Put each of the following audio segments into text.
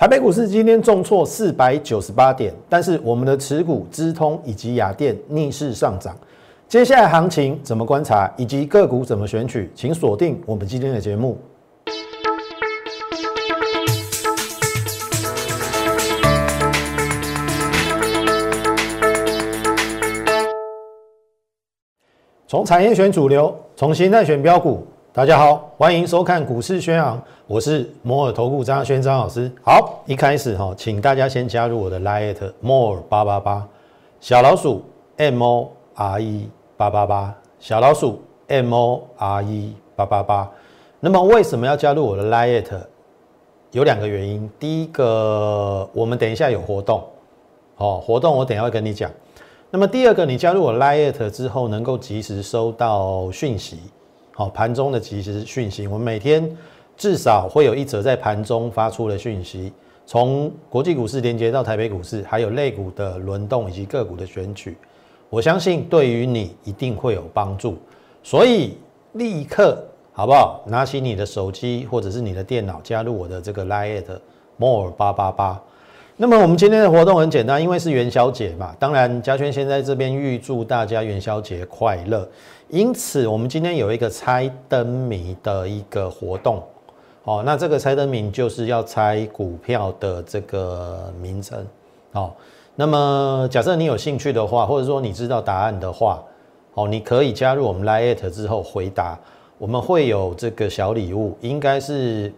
台北股市今天重挫四百九十八点，但是我们的持股资通以及雅电逆势上涨。接下来行情怎么观察，以及个股怎么选取，请锁定我们今天的节目。从产业选主流，从形态选标股。大家好，欢迎收看股市宣昂，我是摩尔投顾张轩张老师。好，一开始哈，请大家先加入我的 Lite More 八八八小老鼠 M O R E 八八八小老鼠 M O R E 八八八。那么为什么要加入我的 Lite？有两个原因。第一个，我们等一下有活动，哦，活动我等下会跟你讲。那么第二个，你加入我 Lite 之后，能够及时收到讯息，好盘中的及时讯息。我们每天至少会有一则在盘中发出的讯息，从国际股市连接到台北股市，还有类股的轮动以及个股的选取，我相信对于你一定会有帮助。所以立刻好不好？拿起你的手机或者是你的电脑，加入我的这个 Lite More 八八八。那么我们今天的活动很简单，因为是元宵节嘛，当然嘉轩先在这边预祝大家元宵节快乐。因此，我们今天有一个猜灯谜的一个活动，哦，那这个猜灯谜就是要猜股票的这个名称，哦，那么假设你有兴趣的话，或者说你知道答案的话，哦，你可以加入我们 Lite 之后回答，我们会有这个小礼物，应该是，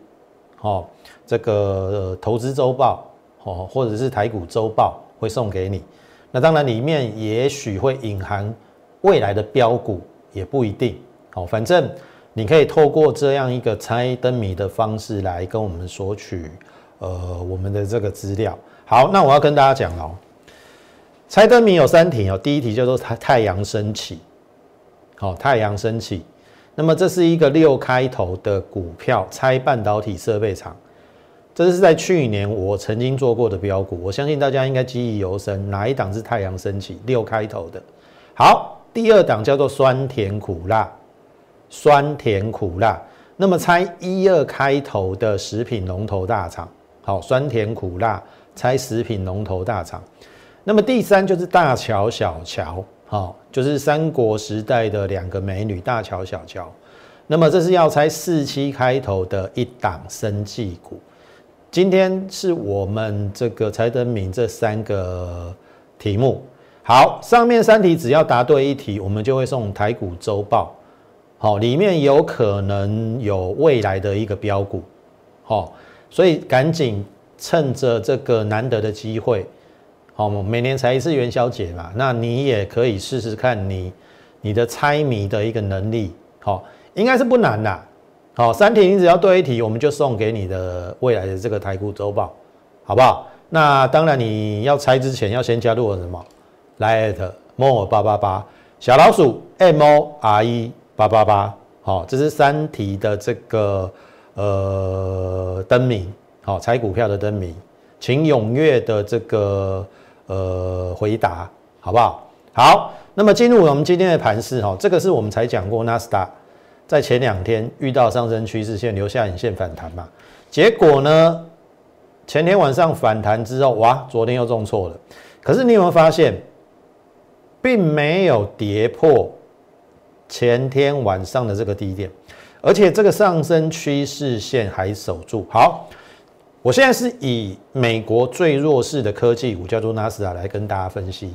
哦，这个投资周报。哦，或者是台股周报会送给你，那当然里面也许会隐含未来的标股，也不一定。哦，反正你可以透过这样一个猜灯谜的方式来跟我们索取呃我们的这个资料。好，那我要跟大家讲哦，猜灯谜有三题哦，第一题叫做太太阳升起，好，太阳升起，那么这是一个六开头的股票，猜半导体设备厂。这是在去年我曾经做过的标股，我相信大家应该记忆犹深。哪一档是太阳升起六开头的？好，第二档叫做酸甜苦辣，酸甜苦辣。那么猜一二开头的食品龙头大厂，好，酸甜苦辣猜食品龙头大厂。那么第三就是大乔小乔，好，就是三国时代的两个美女大乔小乔。那么这是要猜四七开头的一档生技股。今天是我们这个才灯明这三个题目，好，上面三题只要答对一题，我们就会送台股周报，好，里面有可能有未来的一个标股，好，所以赶紧趁着这个难得的机会，好，每年才一次元宵节嘛，那你也可以试试看你你的猜谜的一个能力，好，应该是不难的。好，三题你只要对一题，我们就送给你的未来的这个台股周报，好不好？那当然你要猜之前要先加入我什么？Lite more 八八八小老鼠 M O R E 八八八，好，这是三题的这个呃灯谜，好，猜股票的灯谜，请踊跃的这个呃回答，好不好？好，那么进入我们今天的盘势，哈，这个是我们才讲过纳斯达。在前两天遇到上升趋势线留下影线反弹嘛，结果呢，前天晚上反弹之后，哇，昨天又重挫了。可是你有没有发现，并没有跌破前天晚上的这个低点，而且这个上升趋势线还守住。好，我现在是以美国最弱势的科技股叫做纳斯达来跟大家分析，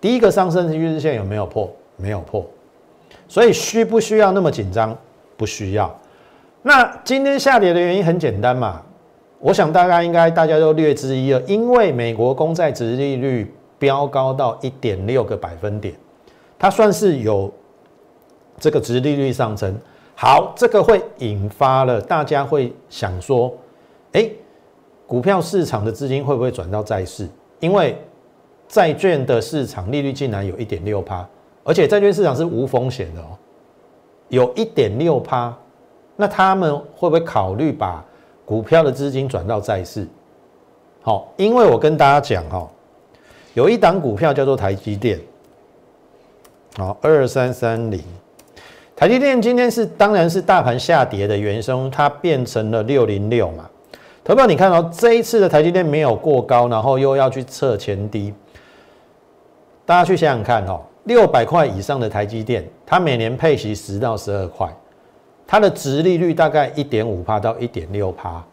第一个上升趋势线有没有破？没有破。所以需不需要那么紧张？不需要。那今天下跌的原因很简单嘛，我想大概应该大家都略知一二，因为美国公债殖利率飙高到一点六个百分点，它算是有这个殖利率上升。好，这个会引发了大家会想说，哎，股票市场的资金会不会转到债市？因为债券的市场利率竟然有一点六趴。而且债券市场是无风险的哦，有一点六趴，那他们会不会考虑把股票的资金转到债市？好，因为我跟大家讲哈，有一档股票叫做台积电，好，二三三零，台积电今天是当然是大盘下跌的原生，它变成了六零六嘛，投票？你看到这一次的台积电没有过高，然后又要去测前低，大家去想想看哦，六百块以上的台积电，它每年配息十到十二块，它的值利率大概一点五帕到一点六帕，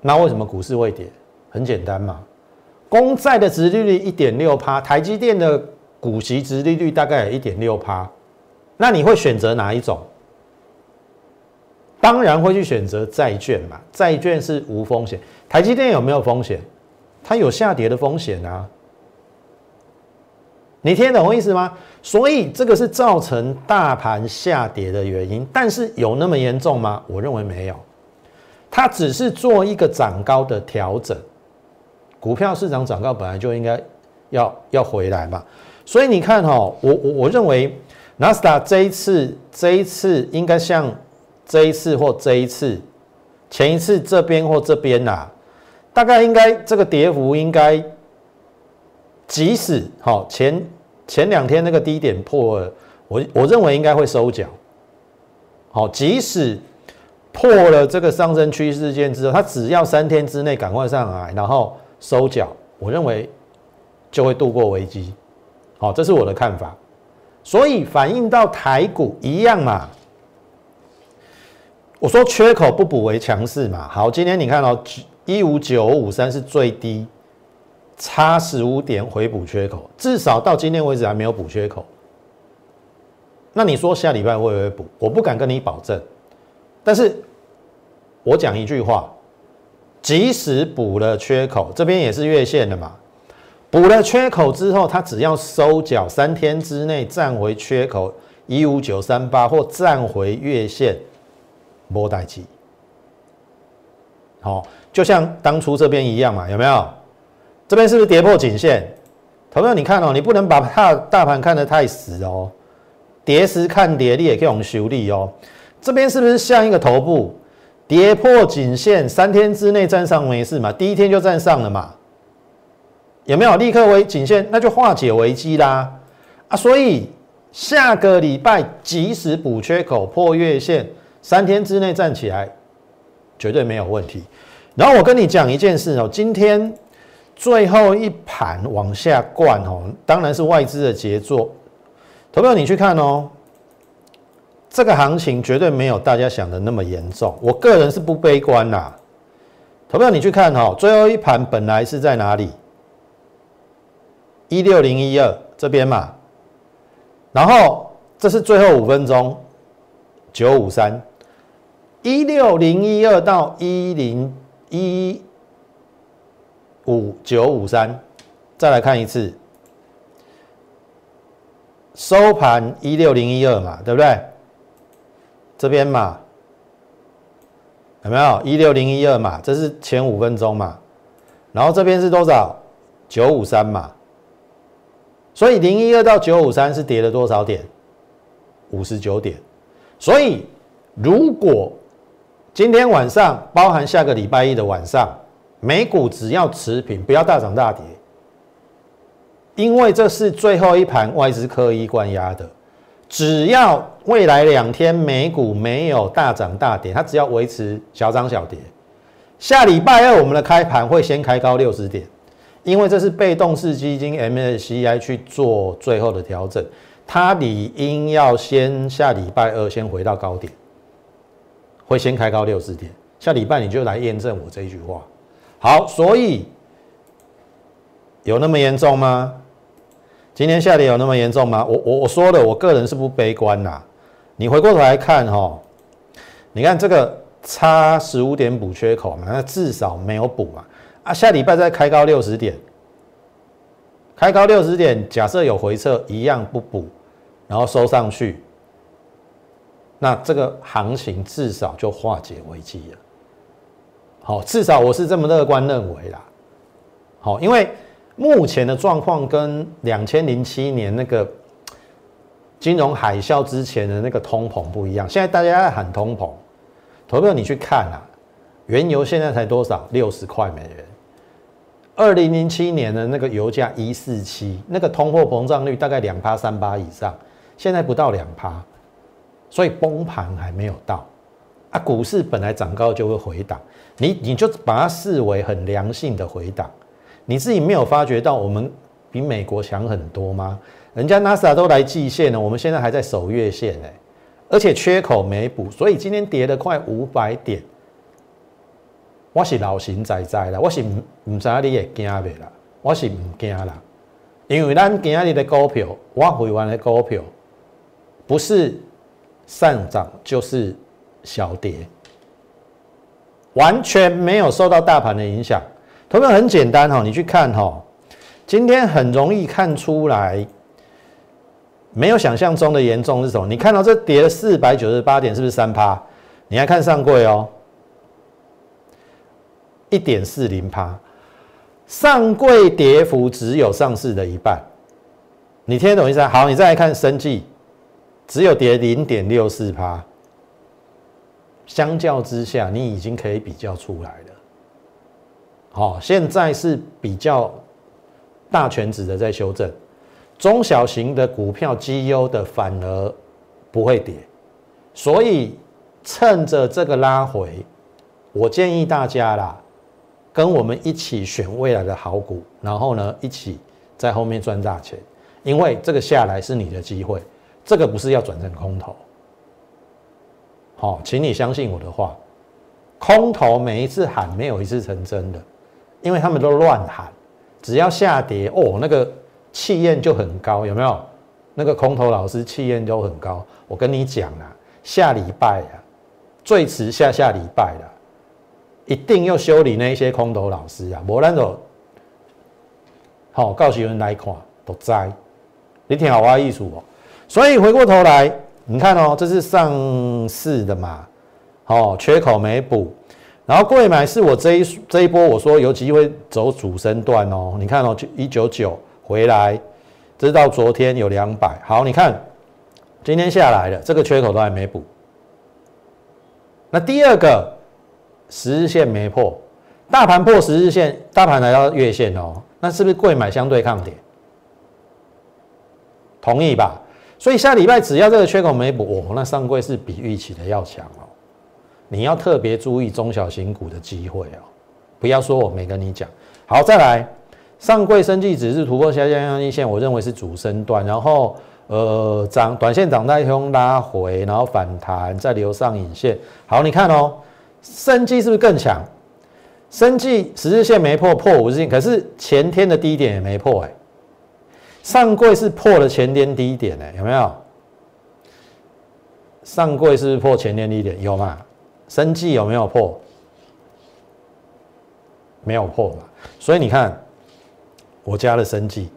那为什么股市会跌？很简单嘛，公债的值利率一点六帕，台积电的股息值利率大概有一点六帕，那你会选择哪一种？当然会去选择债券嘛，债券是无风险。台积电有没有风险？它有下跌的风险啊。你听懂我意思吗？所以这个是造成大盘下跌的原因，但是有那么严重吗？我认为没有，它只是做一个涨高的调整。股票市场涨高本来就应该要要回来嘛，所以你看哈，我我我认为纳斯达这一次这一次应该像。这一次或这一次，前一次这边或这边呐，大概应该这个跌幅应该，即使好前前两天那个低点破了，我我认为应该会收脚。好，即使破了这个上升趋势线之后，它只要三天之内赶快上来，然后收脚，我认为就会度过危机。好，这是我的看法。所以反映到台股一样嘛。我说缺口不补为强势嘛，好，今天你看到一五九五三是最低，差十五点回补缺口，至少到今天为止还没有补缺口。那你说下礼拜会不会补？我不敢跟你保证，但是我讲一句话，即使补了缺口，这边也是月线的嘛，补了缺口之后，它只要收脚三天之内站回缺口一五九三八或站回月线。波代机，好，就像当初这边一样嘛，有没有？这边是不是跌破颈线？同样，你看哦，你不能把大大盘看得太死哦，跌时看跌，你也可以用修理哦。这边是不是像一个头部跌破颈线，三天之内站上没事嘛？第一天就站上了嘛？有没有立刻为颈线？那就化解危机啦！啊，所以下个礼拜即使补缺口破月线。三天之内站起来，绝对没有问题。然后我跟你讲一件事哦，今天最后一盘往下灌哦，当然是外资的杰作。投票你去看哦，这个行情绝对没有大家想的那么严重。我个人是不悲观啦。投票你去看哦，最后一盘本来是在哪里？一六零一二这边嘛，然后这是最后五分钟，九五三。一六零一二到一零一五九五三，再来看一次，收盘一六零一二嘛，对不对？这边嘛，有没有一六零一二嘛？这是前五分钟嘛，然后这边是多少？九五三嘛，所以零一二到九五三是跌了多少点？五十九点，所以如果今天晚上，包含下个礼拜一的晚上，美股只要持平，不要大涨大跌，因为这是最后一盘外资刻意关压的。只要未来两天美股没有大涨大跌，它只要维持小涨小跌。下礼拜二我们的开盘会先开高六十点，因为这是被动式基金 MSCI 去做最后的调整，它理应要先下礼拜二先回到高点。会先开高六十点，下礼拜你就来验证我这一句话。好，所以有那么严重吗？今天下跌有那么严重吗？我我我说的，我个人是不悲观呐。你回过头来看哈，你看这个差十五点补缺口嘛，那至少没有补嘛。啊，下礼拜再开高六十点，开高六十点，假设有回撤，一样不补，然后收上去。那这个行情至少就化解危机了，好，至少我是这么乐观认为啦，好，因为目前的状况跟两千零七年那个金融海啸之前的那个通膨不一样，现在大家在喊通膨，投票你去看啊，原油现在才多少？六十块美元，二零零七年的那个油价一四七，那个通货膨胀率大概两趴三趴以上，现在不到两趴。所以崩盘还没有到，啊，股市本来涨高就会回档，你你就把它视为很良性的回档，你自己没有发觉到我们比美国强很多吗？人家 NASA 都来季线了，我们现在还在守月线哎，而且缺口没补，所以今天跌了快五百点。我是老神在在啦，我是唔唔知你会惊未啦，我是唔惊啦，因为咱今日的股票，我回完的股票，不是上涨就是小跌，完全没有受到大盘的影响。图片很简单哈，你去看哈，今天很容易看出来。没有想象中的严重是什么？你看到这跌了四百九十八点，是不是三趴？你来看上柜哦，一点四零趴，上柜跌幅只有上市的一半。你听得懂意思？好，你再来看生计，只有跌零点六四趴。相较之下，你已经可以比较出来了。好，现在是比较大全指的在修正。中小型的股票绩优的反而不会跌，所以趁着这个拉回，我建议大家啦，跟我们一起选未来的好股，然后呢一起在后面赚大钱，因为这个下来是你的机会，这个不是要转成空头。好，请你相信我的话，空头每一次喊没有一次成真的，因为他们都乱喊，只要下跌哦那个。气焰就很高，有没有？那个空头老师气焰就很高。我跟你讲啊，下礼拜啊，最迟下下礼拜了，一定要修理那些空头老师啊！无咱就好，告诉人来看都栽。你听好我意思哦。所以回过头来，你看哦，这是上市的嘛，哦，缺口没补，然后贵买是我这一这一波我说有机会走主升段哦。你看哦，就一九九。回来，直到昨天有两百。好，你看，今天下来了，这个缺口都还没补。那第二个十日线没破，大盘破十日线，大盘来到月线哦，那是不是贵买相对抗跌？同意吧？所以下礼拜只要这个缺口没补，哦，那上柜是比预期的要强哦。你要特别注意中小型股的机会哦，不要说我没跟你讲。好，再来。上柜升绩只是突破下降压力线，我认为是主升段，然后呃涨短线涨太凶拉回，然后反弹再留上影线。好，你看哦，升绩是不是更强？升绩十日线没破，破五日线，可是前天的低点也没破哎。上柜是破了前天低点哎，有没有？上柜是破前天低点有吗？升绩有没有破？没有破嘛，所以你看。我加了生技，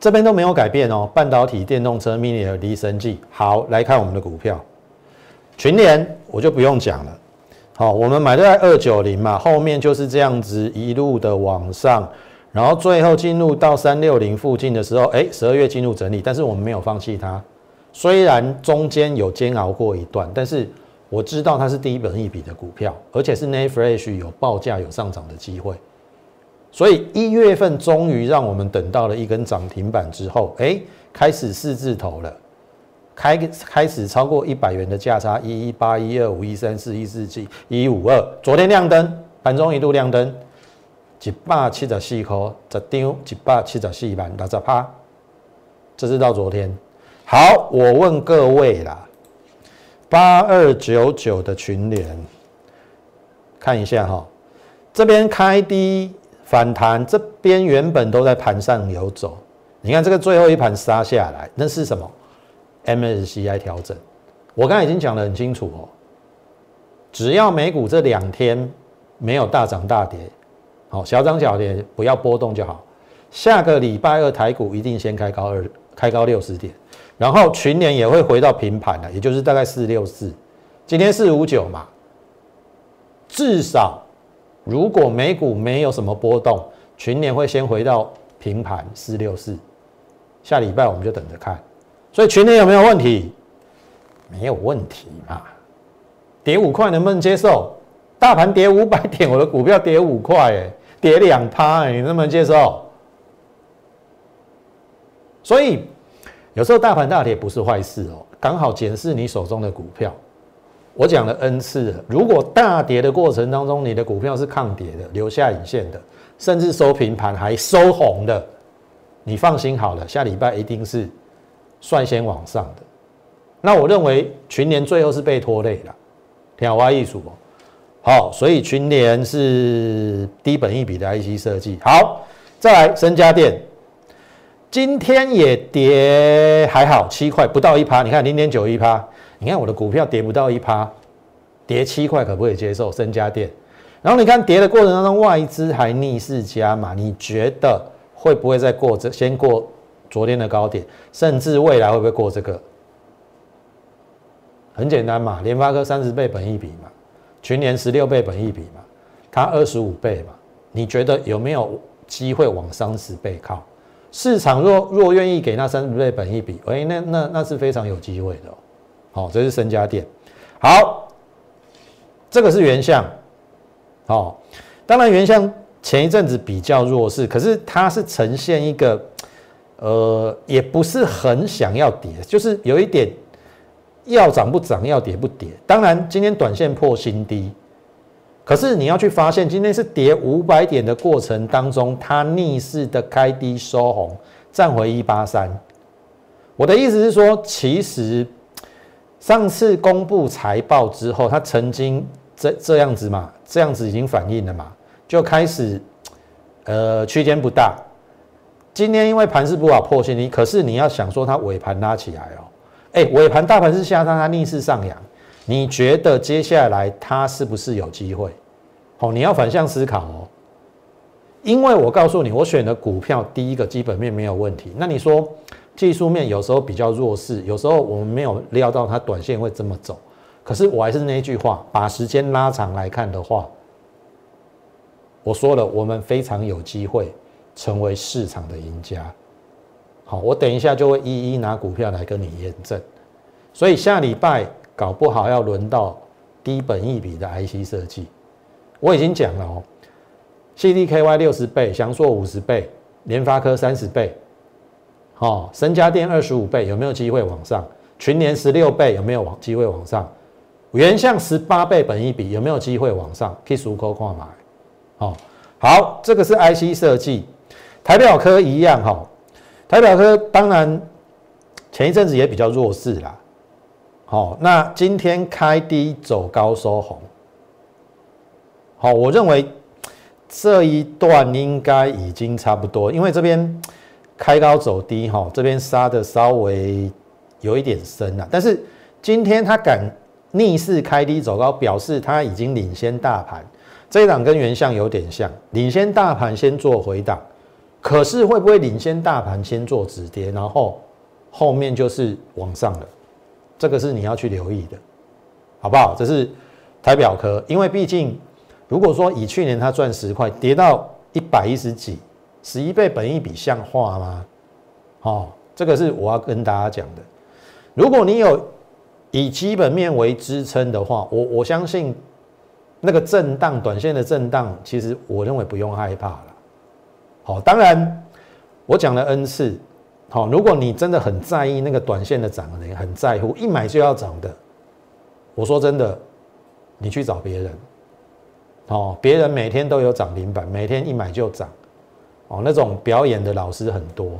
这边都没有改变哦。半导体、电动车、mini LED 生技，好来看我们的股票，群联我就不用讲了。好，我们买在二九零嘛，后面就是这样子一路的往上，然后最后进入到三六零附近的时候，哎，十二月进入整理，但是我们没有放弃它。虽然中间有煎熬过一段，但是我知道它是第一本一笔的股票，而且是 n a f r e s h 有报价有上涨的机会。所以一月份终于让我们等到了一根涨停板之后，哎，开始四字头了，开开始超过一百元的价差，一一八一二五一三四一四七一五二，昨天亮灯，盘中一度亮灯，一百七十四颗，十张一百七十四万六十趴，这是到昨天。好，我问各位啦，八二九九的群联，看一下哈，这边开低。反弹这边原本都在盘上游走，你看这个最后一盘杀下来，那是什么？MSCI 调整。我刚才已经讲得很清楚哦，只要美股这两天没有大涨大跌，好小涨小跌，不要波动就好。下个礼拜二台股一定先开高二，开高六十点，然后群年也会回到平盘了，也就是大概四六四，今天四五九嘛，至少。如果美股没有什么波动，群年会先回到平盘四六四，下礼拜我们就等着看。所以群年有没有问题？没有问题嘛？跌五块能不能接受？大盘跌五百点，我的股票跌五块，哎，跌两趴，你能不能接受？所以有时候大盘大跌不是坏事哦，刚好检视你手中的股票，我讲了 N 次了，如果大跌的过程当中，你的股票是抗跌的，留下影线的，甚至收平盘还收红的，你放心好了，下礼拜一定是率先往上的。那我认为群联最后是被拖累了，天花艺术哦。好，所以群联是低本一比的 IC 设计。好，再来深家电，今天也跌还好，七块不到一趴，你看零点九一趴。你看我的股票跌不到一趴，跌七块可不可以接受？深家电，然后你看跌的过程当中，外资还逆势加码，你觉得会不会再过这？先过昨天的高点，甚至未来会不会过这个？很简单嘛，联发科三十倍本益比嘛，群联十六倍本益比嘛，它二十五倍嘛，你觉得有没有机会往三十倍靠？市场若若愿意给那三十倍本益比，哎，那那那是非常有机会的。好，这是深家电。好，这个是原相。好，当然原相前一阵子比较弱势，可是它是呈现一个，呃，也不是很想要跌，就是有一点要涨不涨，要跌不跌。当然今天短线破新低，可是你要去发现，今天是跌五百点的过程当中，它逆势的开低收红，站回一八三。我的意思是说，其实。上次公布财报之后，它曾经这这样子嘛，这样子已经反映了嘛，就开始，呃，区间不大。今天因为盘势不好破新低，可是你要想说它尾盘拉起来哦，哎，尾盘大盘是下它它逆势上扬，你觉得接下来它是不是有机会？好，你要反向思考哦，因为我告诉你，我选的股票第一个基本面没有问题，那你说？技术面有时候比较弱势，有时候我们没有料到它短线会这么走。可是我还是那句话，把时间拉长来看的话，我说了，我们非常有机会成为市场的赢家。好，我等一下就会一一拿股票来跟你验证。所以下礼拜搞不好要轮到低本一比的 IC 设计。我已经讲了哦，CDKY 六十倍，翔硕五十倍，联发科三十倍。哦，深家电二十五倍有没有机会往上？群联十六倍有没有往机会往上？原相十八倍本一比有没有机会往上？可以数口看买。哦，好，这个是 IC 设计，台表科一样哈。台表科当然前一阵子也比较弱势啦。好，那今天开低走高收红。好，我认为这一段应该已经差不多，因为这边。开高走低，哈，这边杀的稍微有一点深了，但是今天它敢逆势开低走高，表示它已经领先大盘。这一档跟原相有点像，领先大盘先做回档，可是会不会领先大盘先做止跌，然后后面就是往上了？这个是你要去留意的，好不好？这是台表科，因为毕竟如果说以去年它赚十块，跌到一百一十几。十一倍本一比像话吗？哦，这个是我要跟大家讲的。如果你有以基本面为支撑的话，我我相信那个震荡、短线的震荡，其实我认为不用害怕了。好，当然我讲了 N 次。好，如果你真的很在意那个短线的涨，你很在乎一买就要涨的，我说真的，你去找别人。哦，别人每天都有涨停板，每天一买就涨。哦，那种表演的老师很多，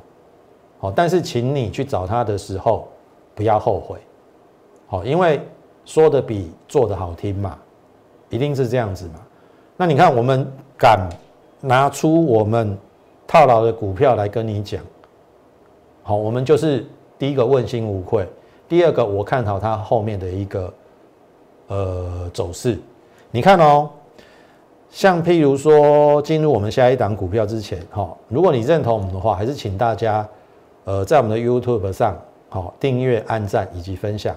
好，但是请你去找他的时候，不要后悔，好，因为说的比做的好听嘛，一定是这样子嘛。那你看，我们敢拿出我们套牢的股票来跟你讲，好，我们就是第一个问心无愧，第二个我看好它后面的一个呃走势，你看哦。像譬如说，进入我们下一档股票之前，哈，如果你认同我们的话，还是请大家，呃，在我们的 YouTube 上，好，订阅、按赞以及分享，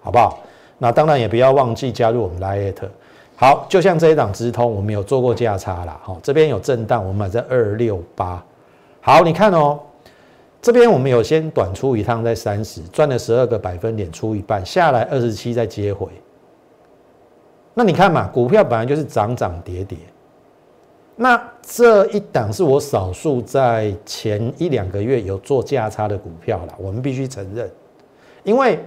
好不好？那当然也不要忘记加入我们 Lite。好，就像这一档直通，我们有做过价差啦，好，这边有震荡，我们买在二六八。好，你看哦，这边我们有先短出一趟在三十，赚了十二个百分点，出一半下来二十七，再接回。那你看嘛，股票本来就是涨涨跌跌。那这一档是我少数在前一两个月有做价差的股票了，我们必须承认。因为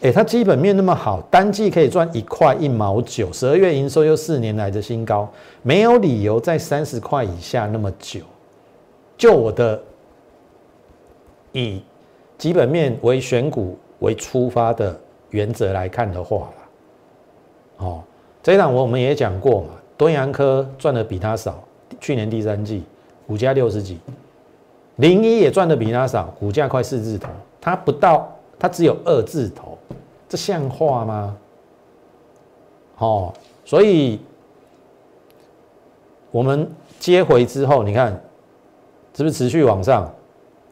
哎，它基本面那么好，单季可以赚一块一毛九，十二月营收又四年来的新高，没有理由在三十块以下那么久。就我的以基本面为选股为出发的原则来看的话哦，这一档我们也讲过嘛，东阳科赚的比它少，去年第三季股价六十几，零一也赚的比它少，股价快四字头，它不到，它只有二字头。这像话吗？哦，所以我们接回之后，你看是不是持续往上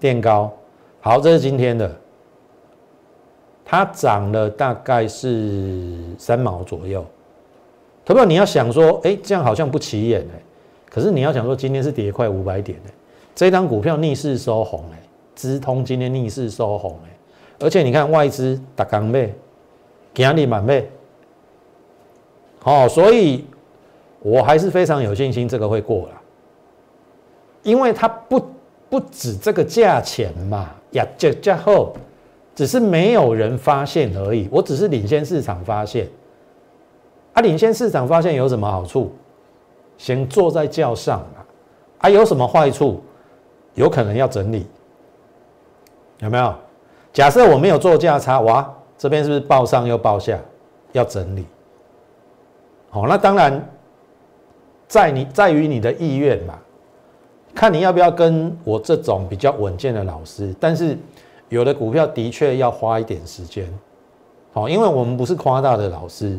垫高？好，这是今天的，它涨了大概是三毛左右。投票你要想说，哎，这样好像不起眼哎。可是你要想说，今天是跌快五百点哎，这张股票逆势收红哎，资通今天逆势收红哎，而且你看外资打钢背。压力满倍，好，所以我还是非常有信心这个会过了，因为它不不止这个价钱嘛，呀，价价后只是没有人发现而已，我只是领先市场发现，啊，领先市场发现有什么好处？先坐在轿上啊，啊，有什么坏处？有可能要整理，有没有？假设我没有做价差，哇！这边是不是报上又报下，要整理？好，那当然在你在于你的意愿嘛，看你要不要跟我这种比较稳健的老师。但是有的股票的确要花一点时间，好，因为我们不是夸大的老师，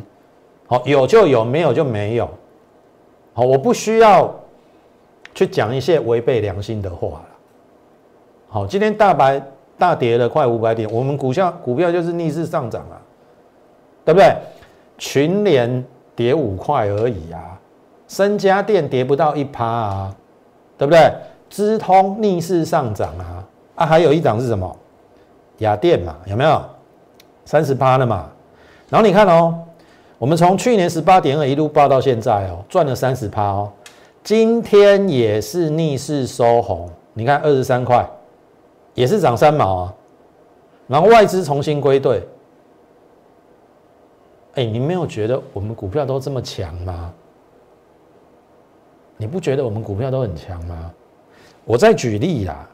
好，有就有，没有就没有，好，我不需要去讲一些违背良心的话了。好，今天大白。大跌了快五百点，我们股票股票就是逆势上涨啊，对不对？群联跌五块而已啊，深家电跌不到一趴啊，对不对？资通逆势上涨啊，啊，还有一档是什么？雅电嘛，有没有？三十趴的嘛。然后你看哦，我们从去年十八点二一路报到现在哦，赚了三十趴哦，今天也是逆势收红，你看二十三块。也是涨三毛啊，然后外资重新归队。哎，你没有觉得我们股票都这么强吗？你不觉得我们股票都很强吗？我再举例啦，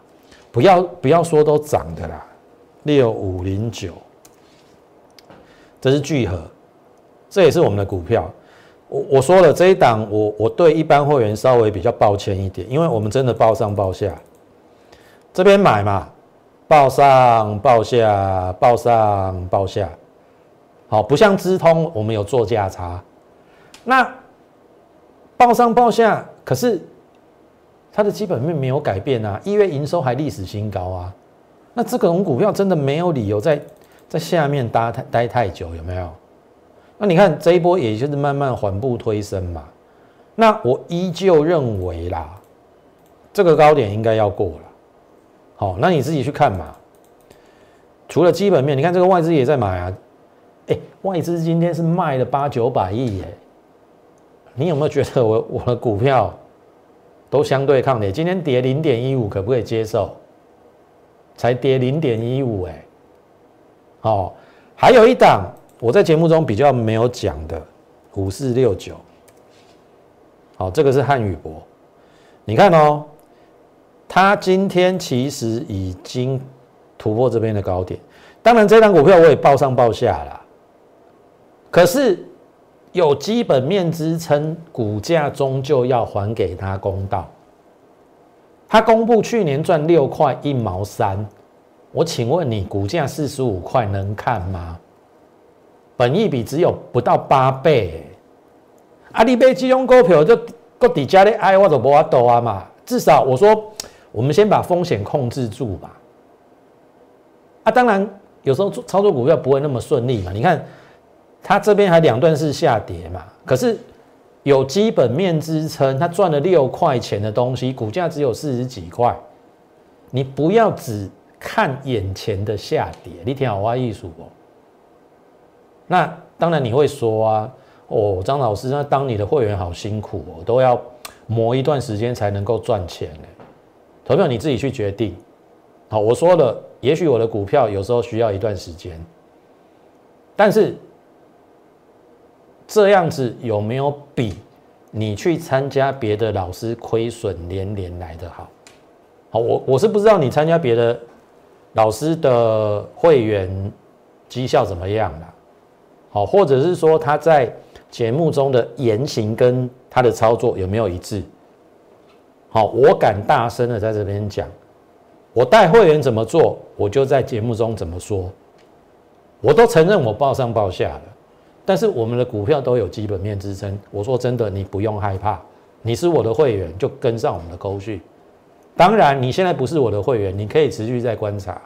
不要不要说都涨的啦，六五零九，这是聚合，这也是我们的股票。我我说了这一档，我我对一般会员稍微比较抱歉一点，因为我们真的报上报下。这边买嘛，报上报下，报上报下，好，不像资通，我们有做价差。那报上报下，可是它的基本面没有改变啊，一月营收还历史新高啊。那这种股票真的没有理由在在下面待太待太久，有没有？那你看这一波，也就是慢慢缓步推升嘛。那我依旧认为啦，这个高点应该要过了。好，那你自己去看嘛。除了基本面，你看这个外资也在买啊。哎，外资今天是卖了八九百亿耶。你有没有觉得我我的股票都相对抗跌？今天跌零点一五，可不可以接受？才跌零点一五哎。好，还有一档我在节目中比较没有讲的五四六九。好，这个是汉语博，你看哦。它今天其实已经突破这边的高点，当然这张股票我也报上报下了，可是有基本面支撑，股价终究要还给他公道。他公布去年赚六块一毛三，我请问你，股价四十五块能看吗？本益比只有不到八倍，阿里贝金融股票就个底价的爱我都无法多啊嘛，至少我说。我们先把风险控制住吧。啊，当然有时候操作股票不会那么顺利嘛。你看，它这边还两段是下跌嘛，可是有基本面支撑，它赚了六块钱的东西，股价只有四十几块。你不要只看眼前的下跌，你听好话艺术不？那当然你会说啊，哦，张老师，那当你的会员好辛苦哦，都要磨一段时间才能够赚钱呢。投票你自己去决定，好，我说了，也许我的股票有时候需要一段时间，但是这样子有没有比你去参加别的老师亏损连连来的好？好，我我是不知道你参加别的老师的会员绩效怎么样了，好，或者是说他在节目中的言行跟他的操作有没有一致？好，我敢大声的在这边讲，我带会员怎么做，我就在节目中怎么说，我都承认我报上报下了，但是我们的股票都有基本面支撑。我说真的，你不用害怕，你是我的会员，就跟上我们的沟序。当然，你现在不是我的会员，你可以持续在观察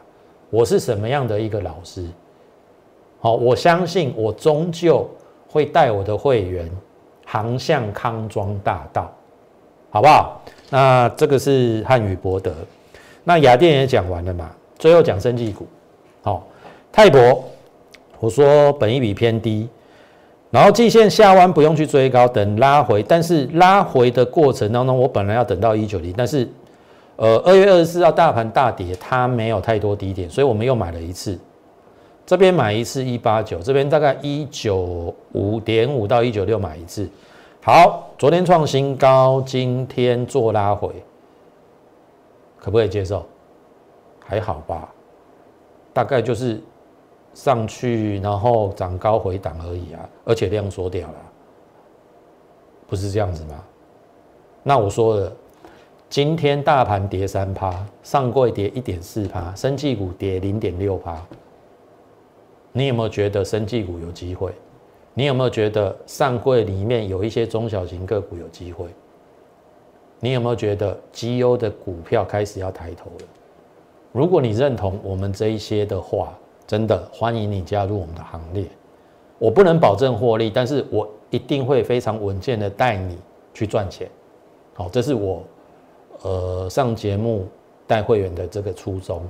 我是什么样的一个老师。好，我相信我终究会带我的会员航向康庄大道，好不好？那这个是汉语博德，那雅电也讲完了嘛？最后讲生技股，好，泰博，我说本一比偏低，然后季线下弯不用去追高，等拉回，但是拉回的过程当中，我本来要等到一九零，但是呃二月二十四号大盘大跌，它没有太多低点，所以我们又买了一次，这边买一次一八九，这边大概一九五点五到一九六买一次。好，昨天创新高，今天做拉回，可不可以接受？还好吧，大概就是上去然后涨高回档而已啊，而且量缩掉了，不是这样子吗？那我说了，今天大盘跌三趴，上柜跌一点四趴，生技股跌零点六趴，你有没有觉得生技股有机会？你有没有觉得上柜里面有一些中小型个股有机会？你有没有觉得绩优的股票开始要抬头了？如果你认同我们这一些的话，真的欢迎你加入我们的行列。我不能保证获利，但是我一定会非常稳健的带你去赚钱。好，这是我呃上节目带会员的这个初衷。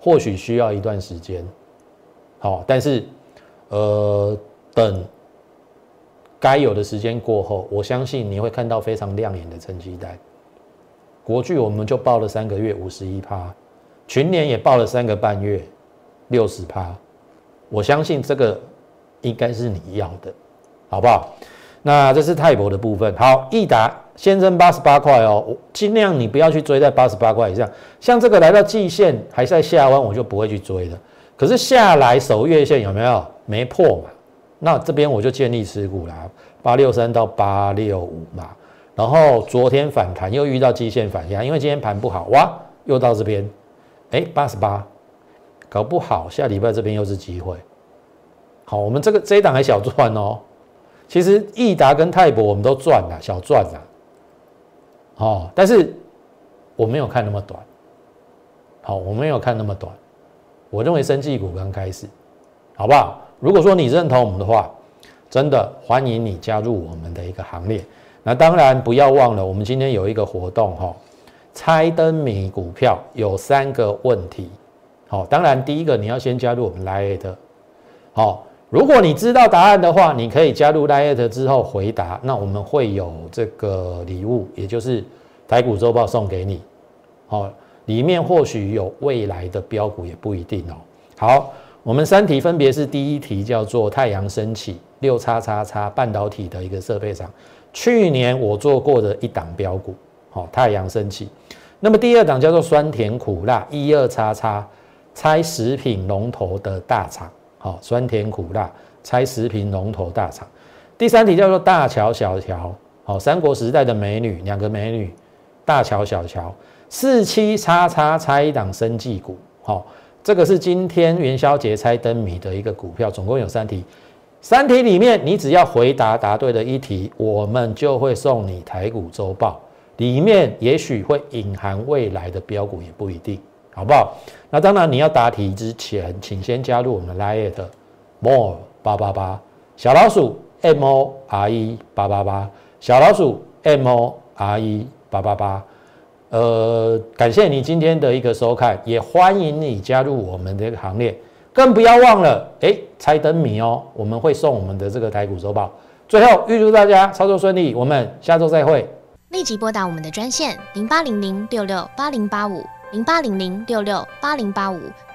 或许需要一段时间，好，但是呃等。该有的时间过后，我相信你会看到非常亮眼的成绩单。国巨我们就报了三个月五十一趴，群年也报了三个半月六十趴。我相信这个应该是你要的，好不好？那这是泰博的部分。好，益达先升八十八块哦，尽量你不要去追在八十八块以上。像这个来到季线还是在下弯，我就不会去追了。可是下来守月线有没有？没破嘛？那这边我就建立持股啦，八六三到八六五嘛，然后昨天反弹又遇到基线反压，因为今天盘不好哇，又到这边，哎八十八，搞不好下礼拜这边又是机会。好，我们这个这一档还小赚哦，其实益达跟泰博我们都赚了，小赚了，哦，但是我没有看那么短，好，我没有看那么短，我认为生技股刚开始，好不好？如果说你认同我们的话，真的欢迎你加入我们的一个行列。那当然不要忘了，我们今天有一个活动哈，猜灯谜股票有三个问题。好，当然第一个你要先加入我们 Lite。好，如果你知道答案的话，你可以加入 Lite 之后回答，那我们会有这个礼物，也就是台股周报送给你。好，里面或许有未来的标股，也不一定哦。好。我们三题分别是第一题叫做太阳升起六叉叉叉半导体的一个设备厂，去年我做过的一档标股，好太阳升起。那么第二档叫做酸甜苦辣一二叉叉拆食品龙头的大厂，好酸甜苦辣拆食品龙头大厂。第三题叫做大乔小乔，好三国时代的美女两个美女大乔小乔四七叉叉拆一档生技股，好。这个是今天元宵节猜灯谜的一个股票，总共有三题，三题里面你只要回答答对的一题，我们就会送你台股周报，里面也许会隐含未来的标股，也不一定，好不好？那当然你要答题之前，请先加入我们 Line more 八八八小老鼠 M O R E 八八八小老鼠 M O R E 八八八。呃，感谢你今天的一个收看，也欢迎你加入我们的行列，更不要忘了，哎，猜灯谜哦，我们会送我们的这个台股周报。最后预祝大家操作顺利，我们下周再会。立即拨打我们的专线零八零零六六八零八五。零八零零六六八零八五